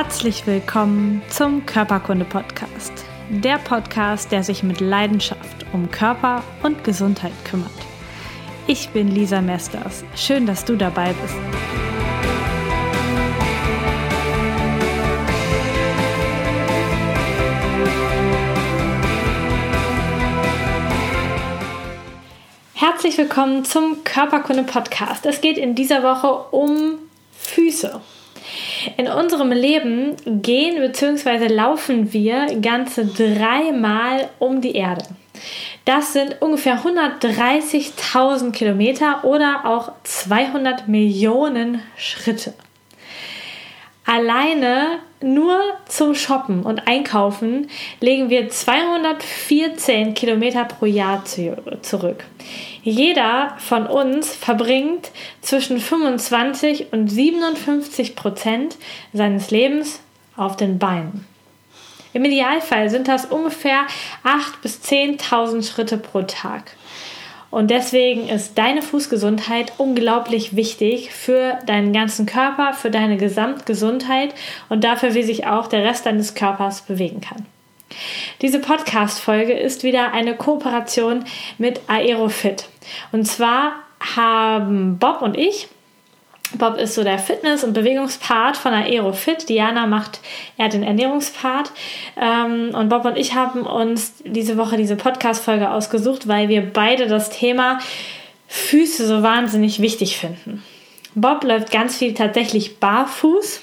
Herzlich willkommen zum Körperkunde-Podcast. Der Podcast, der sich mit Leidenschaft um Körper und Gesundheit kümmert. Ich bin Lisa Mesters. Schön, dass du dabei bist. Herzlich willkommen zum Körperkunde-Podcast. Es geht in dieser Woche um Füße. In unserem Leben gehen bzw. laufen wir ganze dreimal um die Erde. Das sind ungefähr 130.000 Kilometer oder auch 200 Millionen Schritte. Alleine nur zum Shoppen und Einkaufen legen wir 214 Kilometer pro Jahr zurück. Jeder von uns verbringt zwischen 25 und 57 Prozent seines Lebens auf den Beinen. Im Idealfall sind das ungefähr 8.000 bis 10.000 Schritte pro Tag. Und deswegen ist deine Fußgesundheit unglaublich wichtig für deinen ganzen Körper, für deine Gesamtgesundheit und dafür, wie sich auch der Rest deines Körpers bewegen kann. Diese Podcast-Folge ist wieder eine Kooperation mit Aerofit. Und zwar haben Bob und ich Bob ist so der Fitness- und Bewegungspart von Aerofit. Diana macht eher den Ernährungspart. Ähm, und Bob und ich haben uns diese Woche diese Podcast-Folge ausgesucht, weil wir beide das Thema Füße so wahnsinnig wichtig finden. Bob läuft ganz viel tatsächlich barfuß.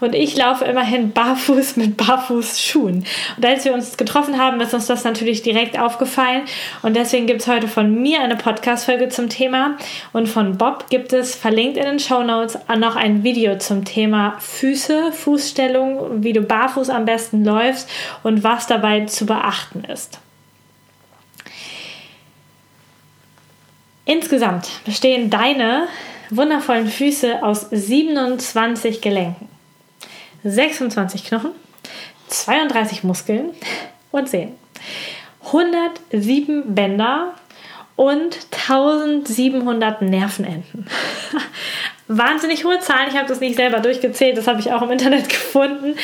Und ich laufe immerhin barfuß mit Barfußschuhen. Und als wir uns getroffen haben, ist uns das natürlich direkt aufgefallen. Und deswegen gibt es heute von mir eine Podcast-Folge zum Thema. Und von Bob gibt es verlinkt in den Show Notes noch ein Video zum Thema Füße, Fußstellung, wie du barfuß am besten läufst und was dabei zu beachten ist. Insgesamt bestehen deine wundervollen Füße aus 27 Gelenken, 26 Knochen, 32 Muskeln und Sehnen, 107 Bänder und 1700 Nervenenden. Wahnsinnig hohe Zahlen. Ich habe das nicht selber durchgezählt, das habe ich auch im Internet gefunden.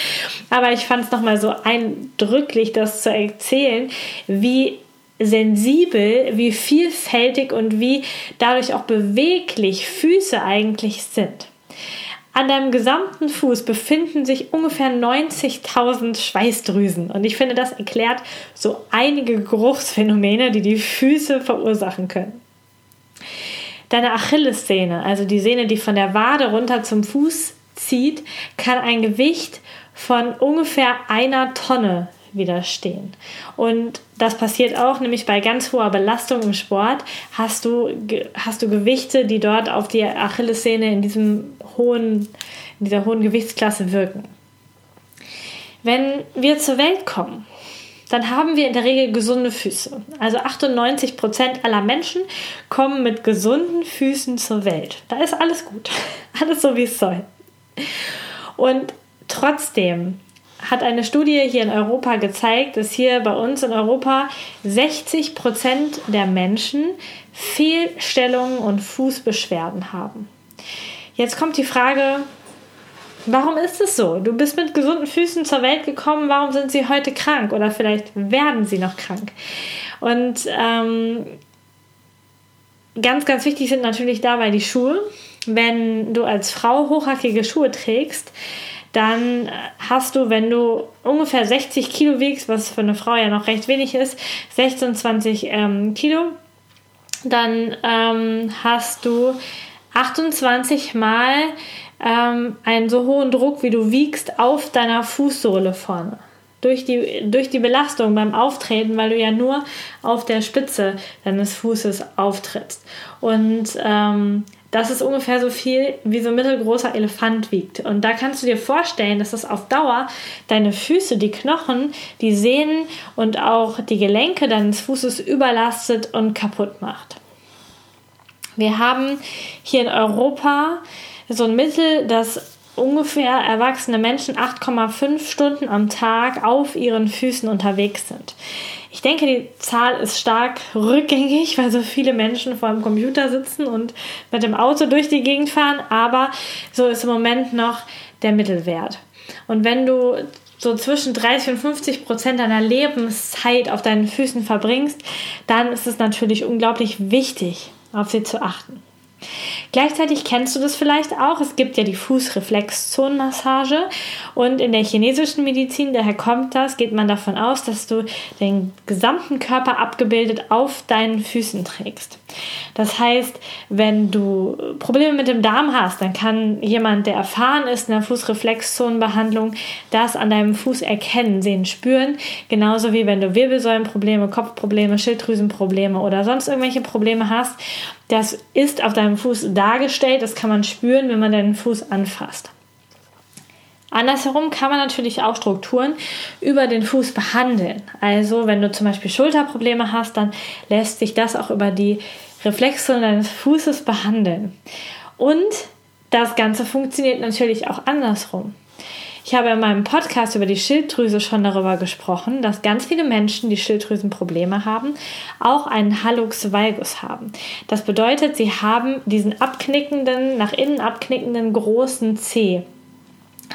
Aber ich fand es nochmal so eindrücklich, das zu erzählen, wie sensibel, wie vielfältig und wie dadurch auch beweglich Füße eigentlich sind. An deinem gesamten Fuß befinden sich ungefähr 90.000 Schweißdrüsen und ich finde, das erklärt so einige Geruchsphänomene, die die Füße verursachen können. Deine Achillessehne, also die Sehne, die von der Wade runter zum Fuß zieht, kann ein Gewicht von ungefähr einer Tonne widerstehen. Und das passiert auch, nämlich bei ganz hoher Belastung im Sport hast du, hast du Gewichte, die dort auf die Achillessehne in, diesem hohen, in dieser hohen Gewichtsklasse wirken. Wenn wir zur Welt kommen, dann haben wir in der Regel gesunde Füße. Also 98 Prozent aller Menschen kommen mit gesunden Füßen zur Welt. Da ist alles gut. Alles so, wie es soll. Und trotzdem hat eine Studie hier in Europa gezeigt, dass hier bei uns in Europa 60 Prozent der Menschen Fehlstellungen und Fußbeschwerden haben. Jetzt kommt die Frage, warum ist es so? Du bist mit gesunden Füßen zur Welt gekommen, warum sind sie heute krank oder vielleicht werden sie noch krank? Und ähm, ganz, ganz wichtig sind natürlich dabei die Schuhe. Wenn du als Frau hochhackige Schuhe trägst, dann hast du, wenn du ungefähr 60 Kilo wiegst, was für eine Frau ja noch recht wenig ist, 26 ähm, Kilo, dann ähm, hast du 28 Mal ähm, einen so hohen Druck, wie du wiegst, auf deiner Fußsohle vorne. Durch die, durch die Belastung beim Auftreten, weil du ja nur auf der Spitze deines Fußes auftrittst. Und ähm, das ist ungefähr so viel, wie so ein mittelgroßer Elefant wiegt. Und da kannst du dir vorstellen, dass das auf Dauer deine Füße, die Knochen, die Sehnen und auch die Gelenke deines Fußes überlastet und kaputt macht. Wir haben hier in Europa so ein Mittel, dass ungefähr erwachsene Menschen 8,5 Stunden am Tag auf ihren Füßen unterwegs sind. Ich denke, die Zahl ist stark rückgängig, weil so viele Menschen vor dem Computer sitzen und mit dem Auto durch die Gegend fahren, aber so ist im Moment noch der Mittelwert. Und wenn du so zwischen 30 und 50 Prozent deiner Lebenszeit auf deinen Füßen verbringst, dann ist es natürlich unglaublich wichtig, auf sie zu achten. Gleichzeitig kennst du das vielleicht auch. Es gibt ja die Fußreflexzonenmassage und in der chinesischen Medizin, daher kommt das, geht man davon aus, dass du den gesamten Körper abgebildet auf deinen Füßen trägst. Das heißt, wenn du Probleme mit dem Darm hast, dann kann jemand, der erfahren ist in der Fußreflexzonenbehandlung, das an deinem Fuß erkennen, sehen, spüren. Genauso wie wenn du Wirbelsäulenprobleme, Kopfprobleme, Schilddrüsenprobleme oder sonst irgendwelche Probleme hast. Das ist auf deinem Fuß dargestellt, das kann man spüren, wenn man deinen Fuß anfasst. Andersherum kann man natürlich auch Strukturen über den Fuß behandeln. Also wenn du zum Beispiel Schulterprobleme hast, dann lässt sich das auch über die Reflexe deines Fußes behandeln. Und das Ganze funktioniert natürlich auch andersrum. Ich habe in meinem Podcast über die Schilddrüse schon darüber gesprochen, dass ganz viele Menschen, die Schilddrüsenprobleme haben, auch einen Hallux valgus haben. Das bedeutet, sie haben diesen abknickenden, nach innen abknickenden großen C.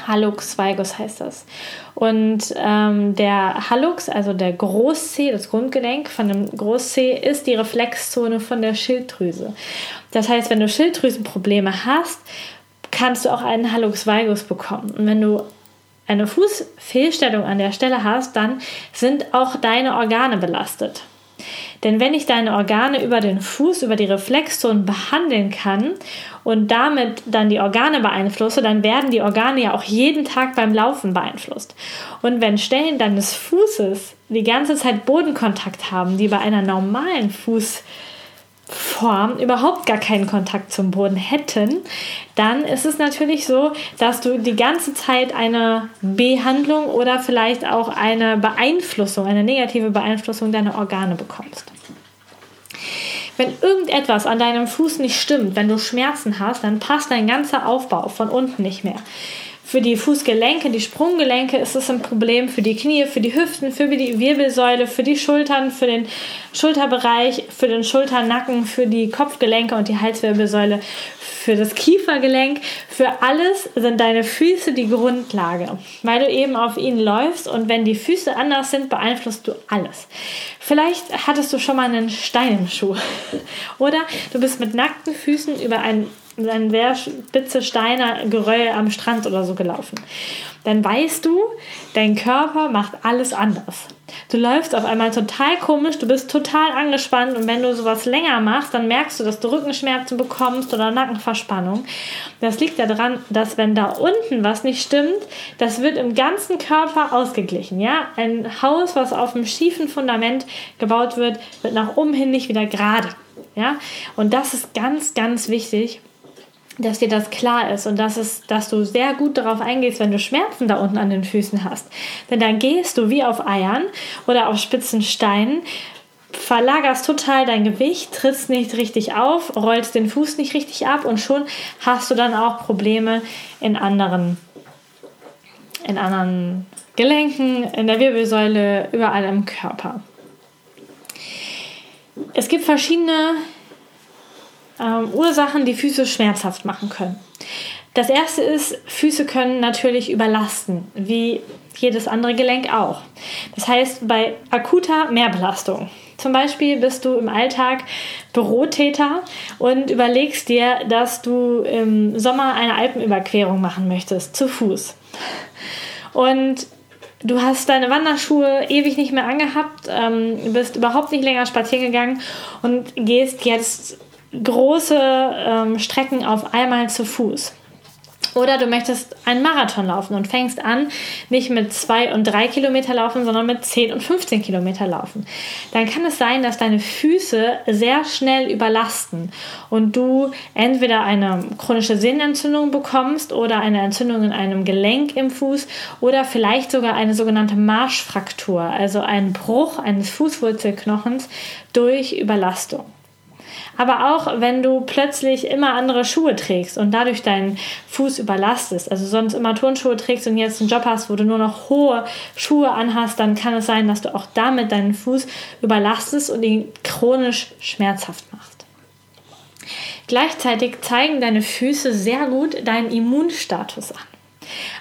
Hallux valgus heißt das. Und ähm, der Hallux, also der Großzeh, das Grundgelenk von dem Großzeh, ist die Reflexzone von der Schilddrüse. Das heißt, wenn du Schilddrüsenprobleme hast, kannst du auch einen Hallux valgus bekommen. Und wenn du eine Fußfehlstellung an der Stelle hast, dann sind auch deine Organe belastet. Denn wenn ich deine Organe über den Fuß, über die Reflexzone behandeln kann und damit dann die Organe beeinflusse, dann werden die Organe ja auch jeden Tag beim Laufen beeinflusst. Und wenn Stellen deines Fußes die ganze Zeit Bodenkontakt haben, die bei einer normalen Fuß Form überhaupt gar keinen Kontakt zum Boden hätten, dann ist es natürlich so, dass du die ganze Zeit eine Behandlung oder vielleicht auch eine Beeinflussung, eine negative Beeinflussung deiner Organe bekommst. Wenn irgendetwas an deinem Fuß nicht stimmt, wenn du Schmerzen hast, dann passt dein ganzer Aufbau von unten nicht mehr. Für die Fußgelenke, die Sprunggelenke ist es ein Problem, für die Knie, für die Hüften, für die Wirbelsäule, für die Schultern, für den Schulterbereich, für den Schulternacken, für die Kopfgelenke und die Halswirbelsäule, für das Kiefergelenk, für alles sind deine Füße die Grundlage, weil du eben auf ihnen läufst und wenn die Füße anders sind, beeinflusst du alles. Vielleicht hattest du schon mal einen Stein im Schuh. Oder du bist mit nackten Füßen über einen ein sehr spitze Steine Geröll am Strand oder so gelaufen. Dann weißt du, dein Körper macht alles anders. Du läufst auf einmal total komisch, du bist total angespannt und wenn du sowas länger machst, dann merkst du, dass du Rückenschmerzen bekommst oder Nackenverspannung. Das liegt daran, dass wenn da unten was nicht stimmt, das wird im ganzen Körper ausgeglichen. Ja? Ein Haus, was auf einem schiefen Fundament gebaut wird, wird nach oben hin nicht wieder gerade. Ja? Und das ist ganz, ganz wichtig dass dir das klar ist und dass, es, dass du sehr gut darauf eingehst, wenn du Schmerzen da unten an den Füßen hast. Denn dann gehst du wie auf Eiern oder auf spitzen Steinen, verlagerst total dein Gewicht, trittst nicht richtig auf, rollst den Fuß nicht richtig ab und schon hast du dann auch Probleme in anderen, in anderen Gelenken, in der Wirbelsäule, überall im Körper. Es gibt verschiedene ähm, Ursachen, die Füße schmerzhaft machen können. Das erste ist, Füße können natürlich überlasten, wie jedes andere Gelenk auch. Das heißt, bei akuter Mehrbelastung, zum Beispiel bist du im Alltag Bürotäter und überlegst dir, dass du im Sommer eine Alpenüberquerung machen möchtest, zu Fuß. Und du hast deine Wanderschuhe ewig nicht mehr angehabt, ähm, bist überhaupt nicht länger spazieren gegangen und gehst jetzt große ähm, Strecken auf einmal zu Fuß. Oder du möchtest einen Marathon laufen und fängst an, nicht mit zwei und drei Kilometer laufen, sondern mit 10 und 15 Kilometer laufen. Dann kann es sein, dass deine Füße sehr schnell überlasten und du entweder eine chronische Sehnenentzündung bekommst oder eine Entzündung in einem Gelenk im Fuß oder vielleicht sogar eine sogenannte Marschfraktur, also ein Bruch eines Fußwurzelknochens durch Überlastung. Aber auch wenn du plötzlich immer andere Schuhe trägst und dadurch deinen Fuß überlastest, also sonst immer Turnschuhe trägst und jetzt einen Job hast, wo du nur noch hohe Schuhe anhast, dann kann es sein, dass du auch damit deinen Fuß überlastest und ihn chronisch schmerzhaft machst. Gleichzeitig zeigen deine Füße sehr gut deinen Immunstatus an.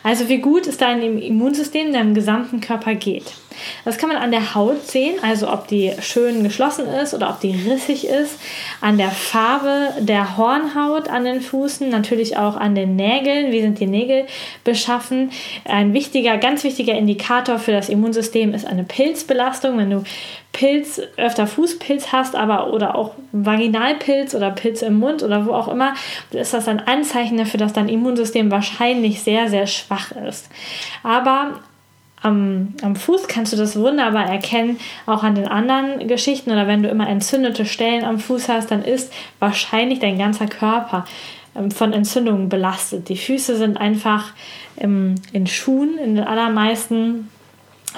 Also wie gut es deinem Immunsystem, deinem gesamten Körper geht. Das kann man an der Haut sehen, also ob die schön geschlossen ist oder ob die rissig ist, an der Farbe der Hornhaut an den Füßen, natürlich auch an den Nägeln, wie sind die Nägel beschaffen. Ein wichtiger, ganz wichtiger Indikator für das Immunsystem ist eine Pilzbelastung. Wenn du Pilz, öfter Fußpilz hast, aber oder auch Vaginalpilz oder Pilz im Mund oder wo auch immer, ist das ein Anzeichen dafür, dass dein Immunsystem wahrscheinlich sehr, sehr schwach ist. Aber am, am Fuß kannst du das wunderbar erkennen, auch an den anderen Geschichten oder wenn du immer entzündete Stellen am Fuß hast, dann ist wahrscheinlich dein ganzer Körper ähm, von Entzündungen belastet. Die Füße sind einfach im, in Schuhen in den allermeisten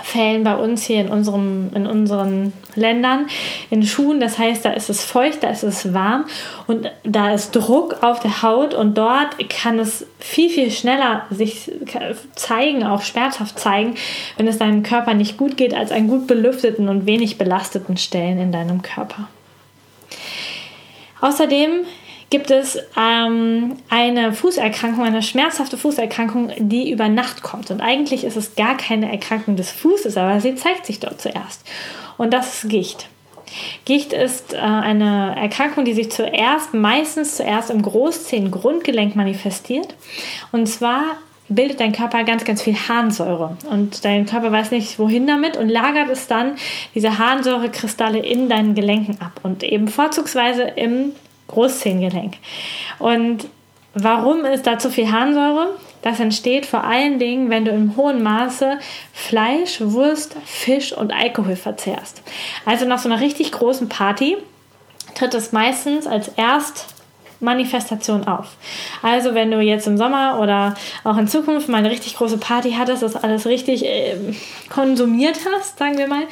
Fällen bei uns hier in, unserem, in unseren Ländern in Schuhen. Das heißt, da ist es feucht, da ist es warm und da ist Druck auf der Haut und dort kann es viel, viel schneller sich zeigen, auch schmerzhaft zeigen, wenn es deinem Körper nicht gut geht, als an gut belüfteten und wenig belasteten Stellen in deinem Körper. Außerdem gibt es ähm, eine Fußerkrankung, eine schmerzhafte Fußerkrankung, die über Nacht kommt. Und eigentlich ist es gar keine Erkrankung des Fußes, aber sie zeigt sich dort zuerst. Und das ist Gicht. Gicht ist äh, eine Erkrankung, die sich zuerst, meistens zuerst im Großzehengrundgelenk manifestiert. Und zwar bildet dein Körper ganz, ganz viel Harnsäure. Und dein Körper weiß nicht, wohin damit und lagert es dann, diese Harnsäurekristalle in deinen Gelenken ab. Und eben vorzugsweise im Großzehengelenk. Und warum ist da zu viel Harnsäure? Das entsteht vor allen Dingen, wenn du im hohen Maße Fleisch, Wurst, Fisch und Alkohol verzehrst. Also nach so einer richtig großen Party tritt es meistens als erst Manifestation auf. Also wenn du jetzt im Sommer oder auch in Zukunft mal eine richtig große Party hattest, das alles richtig äh, konsumiert hast, sagen wir mal,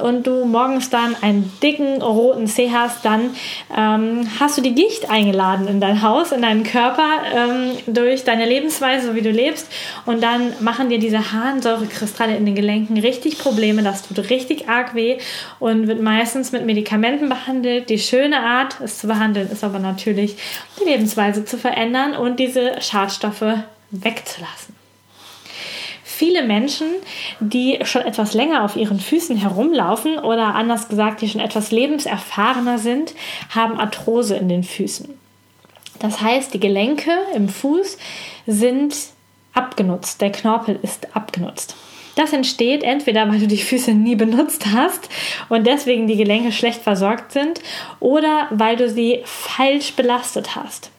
und du morgens dann einen dicken roten Zeh hast, dann ähm, hast du die Gicht eingeladen in dein Haus, in deinen Körper ähm, durch deine Lebensweise, so wie du lebst. Und dann machen dir diese Harnsäurekristalle in den Gelenken richtig Probleme. Das tut richtig arg weh und wird meistens mit Medikamenten behandelt. Die schöne Art, es zu behandeln, ist aber natürlich die Lebensweise zu verändern und diese Schadstoffe wegzulassen. Viele Menschen, die schon etwas länger auf ihren Füßen herumlaufen oder anders gesagt, die schon etwas lebenserfahrener sind, haben Arthrose in den Füßen. Das heißt, die Gelenke im Fuß sind abgenutzt, der Knorpel ist abgenutzt. Das entsteht entweder, weil du die Füße nie benutzt hast und deswegen die Gelenke schlecht versorgt sind oder weil du sie falsch belastet hast.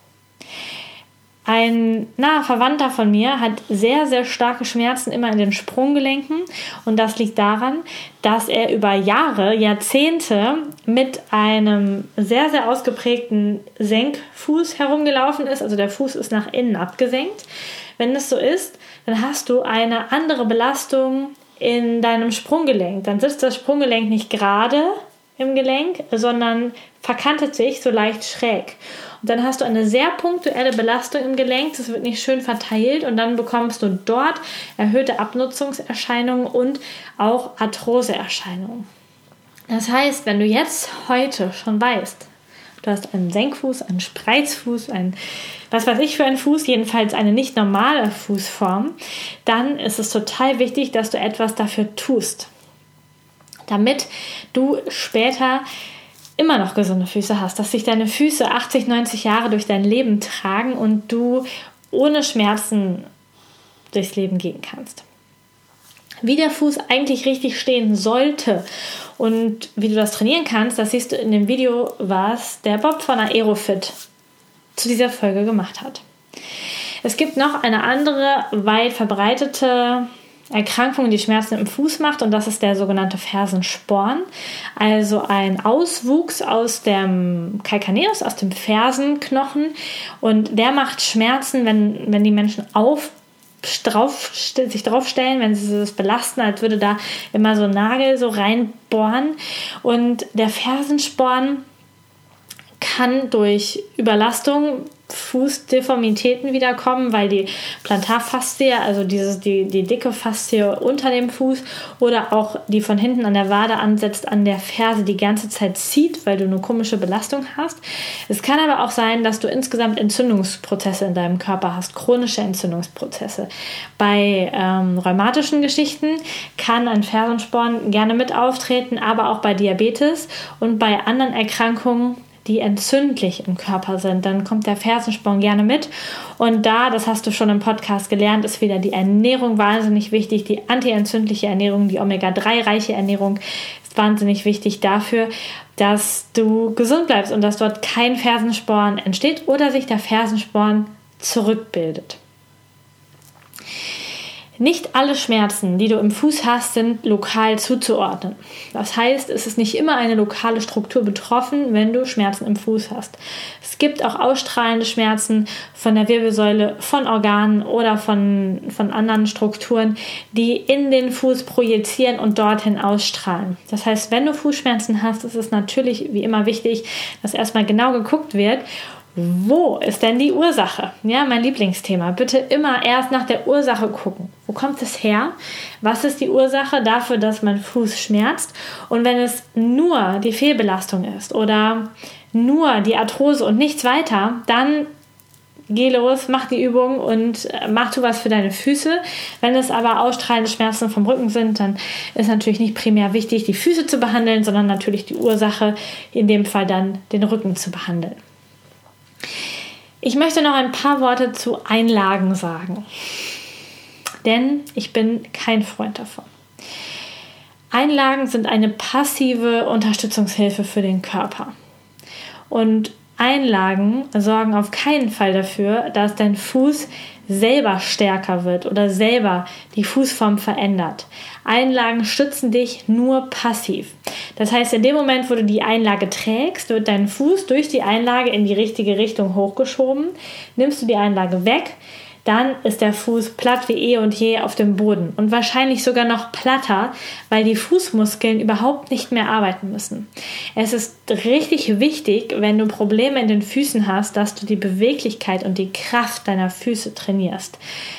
Ein naher Verwandter von mir hat sehr, sehr starke Schmerzen immer in den Sprunggelenken und das liegt daran, dass er über Jahre, Jahrzehnte mit einem sehr, sehr ausgeprägten Senkfuß herumgelaufen ist. Also der Fuß ist nach innen abgesenkt. Wenn es so ist, dann hast du eine andere Belastung in deinem Sprunggelenk. Dann sitzt das Sprunggelenk nicht gerade im Gelenk, sondern verkantet sich so leicht schräg. Und dann hast du eine sehr punktuelle Belastung im Gelenk, das wird nicht schön verteilt und dann bekommst du dort erhöhte Abnutzungserscheinungen und auch Arthroseerscheinungen. Das heißt, wenn du jetzt heute schon weißt, du hast einen Senkfuß, einen Spreizfuß, einen was weiß ich für einen Fuß, jedenfalls eine nicht normale Fußform, dann ist es total wichtig, dass du etwas dafür tust, damit du später immer noch gesunde Füße hast, dass sich deine Füße 80, 90 Jahre durch dein Leben tragen und du ohne Schmerzen durchs Leben gehen kannst. Wie der Fuß eigentlich richtig stehen sollte und wie du das trainieren kannst, das siehst du in dem Video, was der Bob von Aerofit zu dieser Folge gemacht hat. Es gibt noch eine andere weit verbreitete Erkrankung, die Schmerzen im Fuß macht, und das ist der sogenannte Fersensporn. Also ein Auswuchs aus dem Calcaneus, aus dem Fersenknochen. Und der macht Schmerzen, wenn, wenn die Menschen auf drauf, sich draufstellen, wenn sie das belasten, als würde da immer so ein Nagel so reinbohren. Und der Fersensporn kann durch Überlastung Fußdeformitäten wiederkommen, weil die Plantarfaszie, also dieses, die, die dicke Faszie unter dem Fuß oder auch die von hinten an der Wade ansetzt, an der Ferse die ganze Zeit zieht, weil du eine komische Belastung hast. Es kann aber auch sein, dass du insgesamt Entzündungsprozesse in deinem Körper hast, chronische Entzündungsprozesse. Bei ähm, rheumatischen Geschichten kann ein Fersensporn gerne mit auftreten, aber auch bei Diabetes und bei anderen Erkrankungen die entzündlich im Körper sind, dann kommt der Fersensporn gerne mit. Und da, das hast du schon im Podcast gelernt, ist wieder die Ernährung wahnsinnig wichtig. Die antientzündliche Ernährung, die Omega-3-reiche Ernährung ist wahnsinnig wichtig dafür, dass du gesund bleibst und dass dort kein Fersensporn entsteht oder sich der Fersensporn zurückbildet. Nicht alle Schmerzen, die du im Fuß hast, sind lokal zuzuordnen. Das heißt, es ist nicht immer eine lokale Struktur betroffen, wenn du Schmerzen im Fuß hast. Es gibt auch ausstrahlende Schmerzen von der Wirbelsäule, von Organen oder von, von anderen Strukturen, die in den Fuß projizieren und dorthin ausstrahlen. Das heißt, wenn du Fußschmerzen hast, ist es natürlich wie immer wichtig, dass erstmal genau geguckt wird wo ist denn die Ursache? Ja, mein Lieblingsthema. Bitte immer erst nach der Ursache gucken. Wo kommt es her? Was ist die Ursache dafür, dass mein Fuß schmerzt? Und wenn es nur die Fehlbelastung ist oder nur die Arthrose und nichts weiter, dann geh los, mach die Übung und äh, mach du was für deine Füße. Wenn es aber ausstrahlende Schmerzen vom Rücken sind, dann ist natürlich nicht primär wichtig, die Füße zu behandeln, sondern natürlich die Ursache, in dem Fall dann den Rücken zu behandeln. Ich möchte noch ein paar Worte zu Einlagen sagen, denn ich bin kein Freund davon. Einlagen sind eine passive Unterstützungshilfe für den Körper. Und Einlagen sorgen auf keinen Fall dafür, dass dein Fuß selber stärker wird oder selber die Fußform verändert. Einlagen stützen dich nur passiv. Das heißt, in dem Moment, wo du die Einlage trägst, wird dein Fuß durch die Einlage in die richtige Richtung hochgeschoben. Nimmst du die Einlage weg, dann ist der Fuß platt wie eh und je auf dem Boden und wahrscheinlich sogar noch platter, weil die Fußmuskeln überhaupt nicht mehr arbeiten müssen. Es ist richtig wichtig, wenn du Probleme in den Füßen hast, dass du die Beweglichkeit und die Kraft deiner Füße trainierst,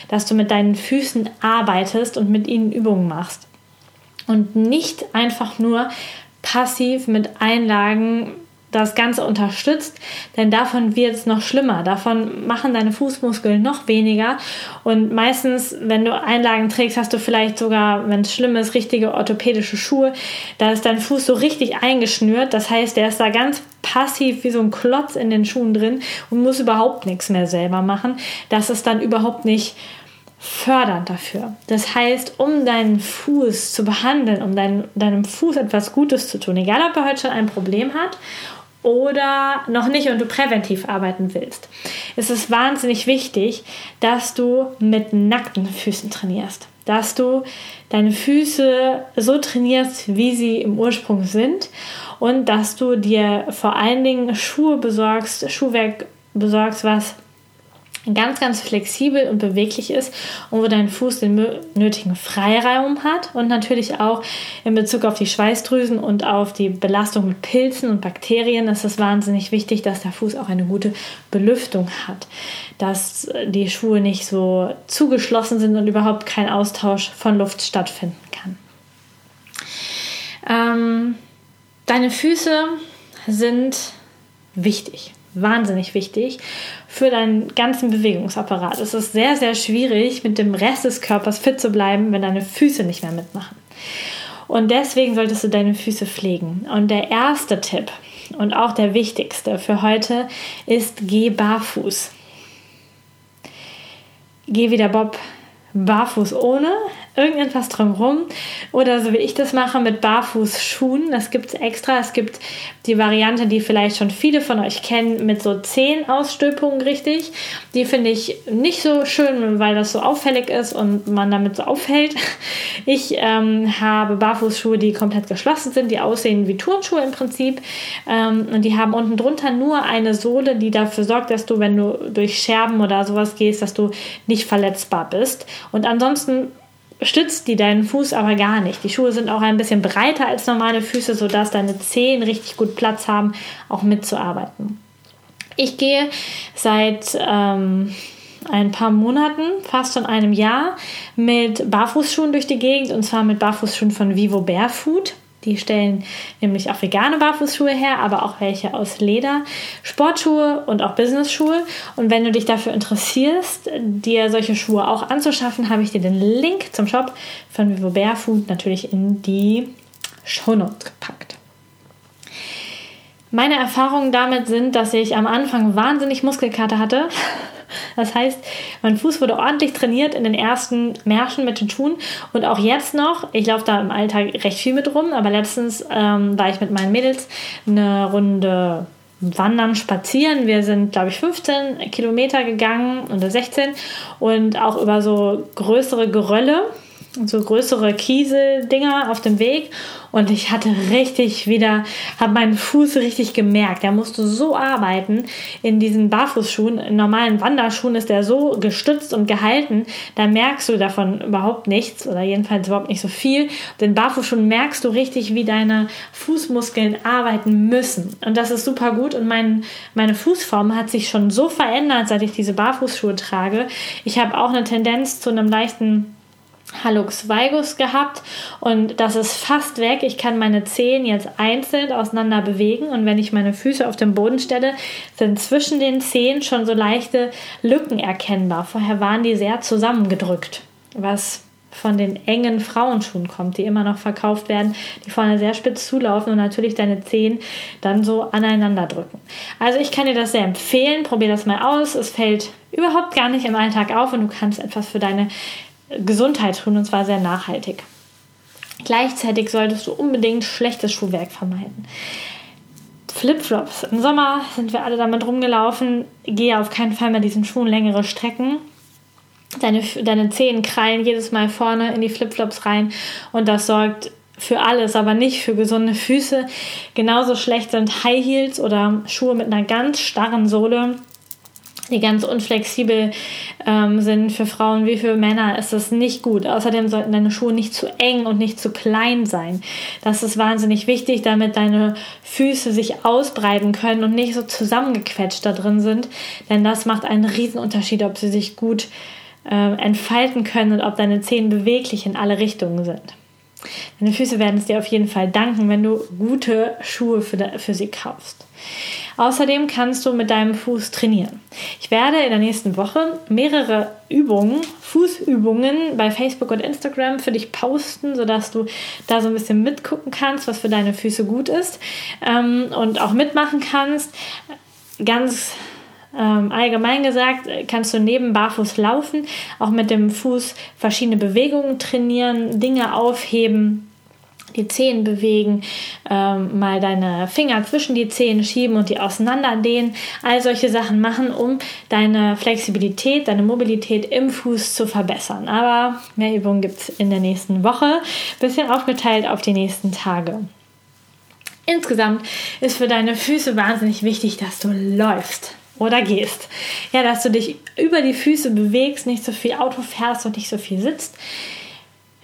dass du mit deinen Füßen arbeitest und mit ihnen Übungen machst und nicht einfach nur passiv mit Einlagen das Ganze unterstützt, denn davon wird es noch schlimmer. Davon machen deine Fußmuskeln noch weniger. Und meistens, wenn du Einlagen trägst, hast du vielleicht sogar, wenn es schlimm ist, richtige orthopädische Schuhe. Da ist dein Fuß so richtig eingeschnürt. Das heißt, der ist da ganz passiv wie so ein Klotz in den Schuhen drin und muss überhaupt nichts mehr selber machen. Das ist dann überhaupt nicht fördernd dafür. Das heißt, um deinen Fuß zu behandeln, um dein, deinem Fuß etwas Gutes zu tun, egal ob er heute schon ein Problem hat oder noch nicht und du präventiv arbeiten willst, ist es wahnsinnig wichtig, dass du mit nackten Füßen trainierst. Dass du deine Füße so trainierst, wie sie im Ursprung sind und dass du dir vor allen Dingen Schuhe besorgst, Schuhwerk besorgst, was ganz, ganz flexibel und beweglich ist und wo dein Fuß den nötigen Freiraum hat und natürlich auch in Bezug auf die Schweißdrüsen und auf die Belastung mit Pilzen und Bakterien ist es wahnsinnig wichtig, dass der Fuß auch eine gute Belüftung hat, dass die Schuhe nicht so zugeschlossen sind und überhaupt kein Austausch von Luft stattfinden kann. Ähm, deine Füße sind wichtig wahnsinnig wichtig für deinen ganzen Bewegungsapparat. Es ist sehr, sehr schwierig, mit dem Rest des Körpers fit zu bleiben, wenn deine Füße nicht mehr mitmachen. Und deswegen solltest du deine Füße pflegen. Und der erste Tipp und auch der wichtigste für heute ist, geh barfuß. Geh wie der Bob barfuß ohne irgendetwas drumherum oder so wie ich das mache mit Barfußschuhen. Das gibt es extra. Es gibt die Variante, die vielleicht schon viele von euch kennen, mit so zehn Ausstülpungen richtig. Die finde ich nicht so schön, weil das so auffällig ist und man damit so auffällt. Ich ähm, habe Barfußschuhe, die komplett geschlossen sind, die aussehen wie Turnschuhe im Prinzip. Ähm, und die haben unten drunter nur eine Sohle, die dafür sorgt, dass du, wenn du durch Scherben oder sowas gehst, dass du nicht verletzbar bist. Und ansonsten stützt die deinen Fuß aber gar nicht. Die Schuhe sind auch ein bisschen breiter als normale Füße, sodass deine Zehen richtig gut Platz haben, auch mitzuarbeiten. Ich gehe seit ähm, ein paar Monaten, fast schon einem Jahr, mit Barfußschuhen durch die Gegend und zwar mit Barfußschuhen von Vivo Barefoot. Die stellen nämlich auch vegane Barfußschuhe her, aber auch welche aus Leder, Sportschuhe und auch Businessschuhe. Und wenn du dich dafür interessierst, dir solche Schuhe auch anzuschaffen, habe ich dir den Link zum Shop von Vivo Barefoot natürlich in die Shownotes gepackt. Meine Erfahrungen damit sind, dass ich am Anfang wahnsinnig Muskelkater hatte. Das heißt, mein Fuß wurde ordentlich trainiert in den ersten Märschen mit den Schuhen und auch jetzt noch. Ich laufe da im Alltag recht viel mit rum, aber letztens ähm, war ich mit meinen Mädels eine Runde wandern, spazieren. Wir sind, glaube ich, 15 Kilometer gegangen oder 16 und auch über so größere Gerölle so größere Kieseldinger auf dem Weg und ich hatte richtig wieder, habe meinen Fuß richtig gemerkt. Der musste so arbeiten in diesen Barfußschuhen. In normalen Wanderschuhen ist der so gestützt und gehalten, da merkst du davon überhaupt nichts oder jedenfalls überhaupt nicht so viel. Den Barfußschuhen merkst du richtig, wie deine Fußmuskeln arbeiten müssen. Und das ist super gut und mein, meine Fußform hat sich schon so verändert, seit ich diese Barfußschuhe trage. Ich habe auch eine Tendenz zu einem leichten Hallux valgus gehabt und das ist fast weg. Ich kann meine Zehen jetzt einzeln auseinander bewegen und wenn ich meine Füße auf den Boden stelle, sind zwischen den Zehen schon so leichte Lücken erkennbar. Vorher waren die sehr zusammengedrückt, was von den engen Frauenschuhen kommt, die immer noch verkauft werden, die vorne sehr spitz zulaufen und natürlich deine Zehen dann so aneinander drücken. Also ich kann dir das sehr empfehlen, probier das mal aus. Es fällt überhaupt gar nicht im Alltag auf und du kannst etwas für deine Gesundheit tun und zwar sehr nachhaltig. Gleichzeitig solltest du unbedingt schlechtes Schuhwerk vermeiden. Flipflops. Im Sommer sind wir alle damit rumgelaufen. Gehe auf keinen Fall mehr diesen Schuhen längere Strecken. Deine, deine Zehen krallen jedes Mal vorne in die Flipflops rein und das sorgt für alles, aber nicht für gesunde Füße. Genauso schlecht sind High Heels oder Schuhe mit einer ganz starren Sohle die ganz unflexibel ähm, sind für Frauen wie für Männer, ist das nicht gut. Außerdem sollten deine Schuhe nicht zu eng und nicht zu klein sein. Das ist wahnsinnig wichtig, damit deine Füße sich ausbreiten können und nicht so zusammengequetscht da drin sind. Denn das macht einen riesen Unterschied, ob sie sich gut äh, entfalten können und ob deine Zehen beweglich in alle Richtungen sind. Deine Füße werden es dir auf jeden Fall danken, wenn du gute Schuhe für, für sie kaufst. Außerdem kannst du mit deinem Fuß trainieren. Ich werde in der nächsten Woche mehrere Übungen, Fußübungen bei Facebook und Instagram für dich posten, sodass du da so ein bisschen mitgucken kannst, was für deine Füße gut ist ähm, und auch mitmachen kannst. Ganz ähm, allgemein gesagt, kannst du neben Barfuß laufen, auch mit dem Fuß verschiedene Bewegungen trainieren, Dinge aufheben die Zehen bewegen, ähm, mal deine Finger zwischen die Zehen schieben und die auseinanderdehnen. All solche Sachen machen, um deine Flexibilität, deine Mobilität im Fuß zu verbessern. Aber mehr Übungen gibt es in der nächsten Woche, bisschen aufgeteilt auf die nächsten Tage. Insgesamt ist für deine Füße wahnsinnig wichtig, dass du läufst oder gehst. Ja, dass du dich über die Füße bewegst, nicht so viel Auto fährst und nicht so viel sitzt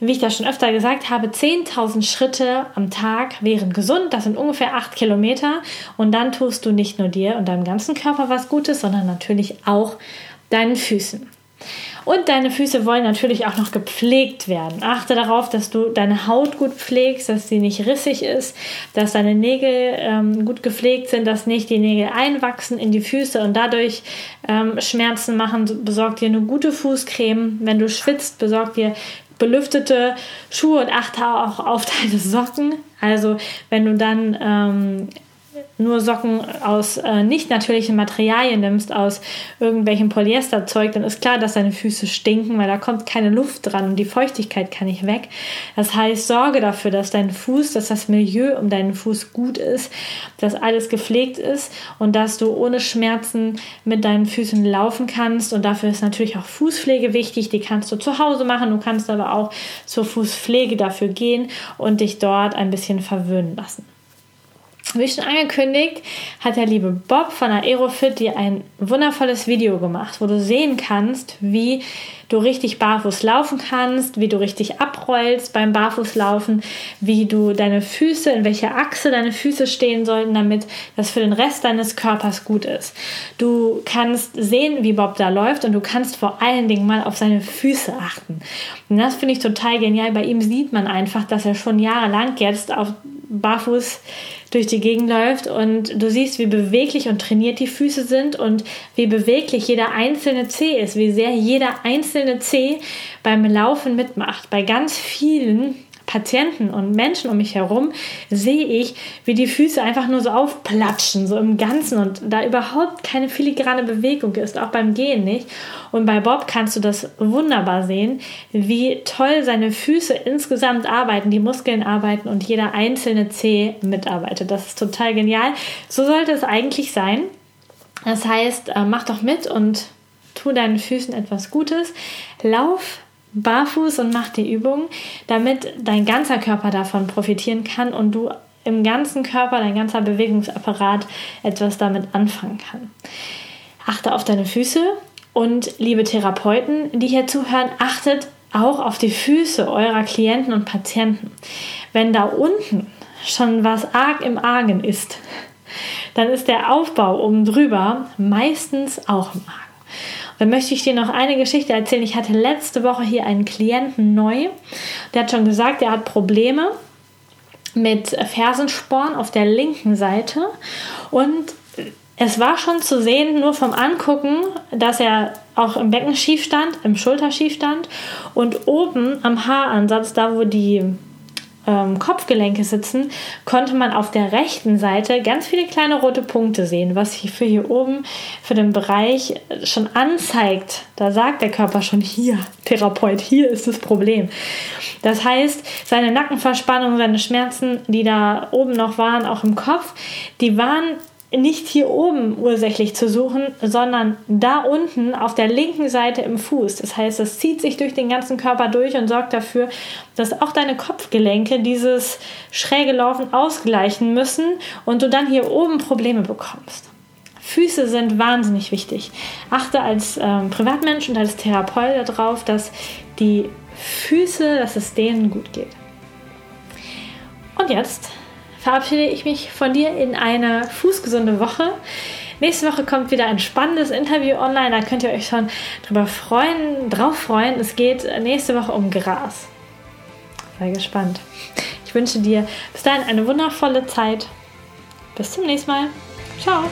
wie ich das schon öfter gesagt habe, 10.000 Schritte am Tag wären gesund. Das sind ungefähr 8 Kilometer. Und dann tust du nicht nur dir und deinem ganzen Körper was Gutes, sondern natürlich auch deinen Füßen. Und deine Füße wollen natürlich auch noch gepflegt werden. Achte darauf, dass du deine Haut gut pflegst, dass sie nicht rissig ist, dass deine Nägel ähm, gut gepflegt sind, dass nicht die Nägel einwachsen in die Füße und dadurch ähm, Schmerzen machen. Besorg dir eine gute Fußcreme. Wenn du schwitzt, besorg dir belüftete Schuhe und achte auch auf deine Socken. Also wenn du dann ähm, nur Socken aus äh, nicht natürlichen Materialien nimmst, aus irgendwelchem Polyesterzeug, dann ist klar, dass deine Füße stinken, weil da kommt keine Luft dran und die Feuchtigkeit kann nicht weg. Das heißt, sorge dafür, dass dein Fuß, dass das Milieu um deinen Fuß gut ist, dass alles gepflegt ist und dass du ohne Schmerzen mit deinen Füßen laufen kannst. Und dafür ist natürlich auch Fußpflege wichtig. Die kannst du zu Hause machen. Du kannst aber auch zur Fußpflege dafür gehen und dich dort ein bisschen verwöhnen lassen. Wie schon angekündigt, hat der liebe Bob von Aerofit dir ein wundervolles Video gemacht, wo du sehen kannst, wie du richtig barfuß laufen kannst, wie du richtig abrollst beim Barfußlaufen, wie du deine Füße, in welcher Achse deine Füße stehen sollten, damit das für den Rest deines Körpers gut ist. Du kannst sehen, wie Bob da läuft und du kannst vor allen Dingen mal auf seine Füße achten. Und das finde ich total genial. Bei ihm sieht man einfach, dass er schon jahrelang jetzt auf barfuß durch die Gegend läuft und du siehst, wie beweglich und trainiert die Füße sind und wie beweglich jeder einzelne Zeh ist, wie sehr jeder einzelne Zeh beim Laufen mitmacht. Bei ganz vielen Patienten und Menschen um mich herum sehe ich, wie die Füße einfach nur so aufplatschen, so im Ganzen und da überhaupt keine filigrane Bewegung ist, auch beim Gehen nicht. Und bei Bob kannst du das wunderbar sehen, wie toll seine Füße insgesamt arbeiten, die Muskeln arbeiten und jeder einzelne Zeh mitarbeitet. Das ist total genial. So sollte es eigentlich sein. Das heißt, äh, mach doch mit und tu deinen Füßen etwas Gutes. Lauf barfuß und mach die Übung, damit dein ganzer Körper davon profitieren kann und du im ganzen Körper, dein ganzer Bewegungsapparat etwas damit anfangen kann. Achte auf deine Füße und liebe Therapeuten, die hier zuhören, achtet auch auf die Füße eurer Klienten und Patienten. Wenn da unten schon was arg im Argen ist, dann ist der Aufbau oben drüber meistens auch im Argen. Dann möchte ich dir noch eine Geschichte erzählen. Ich hatte letzte Woche hier einen Klienten neu. Der hat schon gesagt, er hat Probleme mit Fersensporn auf der linken Seite. Und es war schon zu sehen, nur vom Angucken, dass er auch im Becken schief stand, im Schulter schief stand und oben am Haaransatz, da wo die ähm, Kopfgelenke sitzen, konnte man auf der rechten Seite ganz viele kleine rote Punkte sehen, was hier für hier oben für den Bereich schon anzeigt. Da sagt der Körper schon hier, Therapeut, hier ist das Problem. Das heißt, seine Nackenverspannung, seine Schmerzen, die da oben noch waren, auch im Kopf, die waren nicht hier oben ursächlich zu suchen, sondern da unten auf der linken Seite im Fuß. Das heißt, es zieht sich durch den ganzen Körper durch und sorgt dafür, dass auch deine Kopfgelenke dieses schräge Laufen ausgleichen müssen und du dann hier oben Probleme bekommst. Füße sind wahnsinnig wichtig. Achte als ähm, Privatmensch und als Therapeut darauf, dass die Füße, dass es denen gut geht. Und jetzt verabschiede ich mich von dir in eine fußgesunde Woche. Nächste Woche kommt wieder ein spannendes Interview online. Da könnt ihr euch schon drüber freuen, drauf freuen. Es geht nächste Woche um Gras. Sei gespannt. Ich wünsche dir bis dahin eine wundervolle Zeit. Bis zum nächsten Mal. Ciao.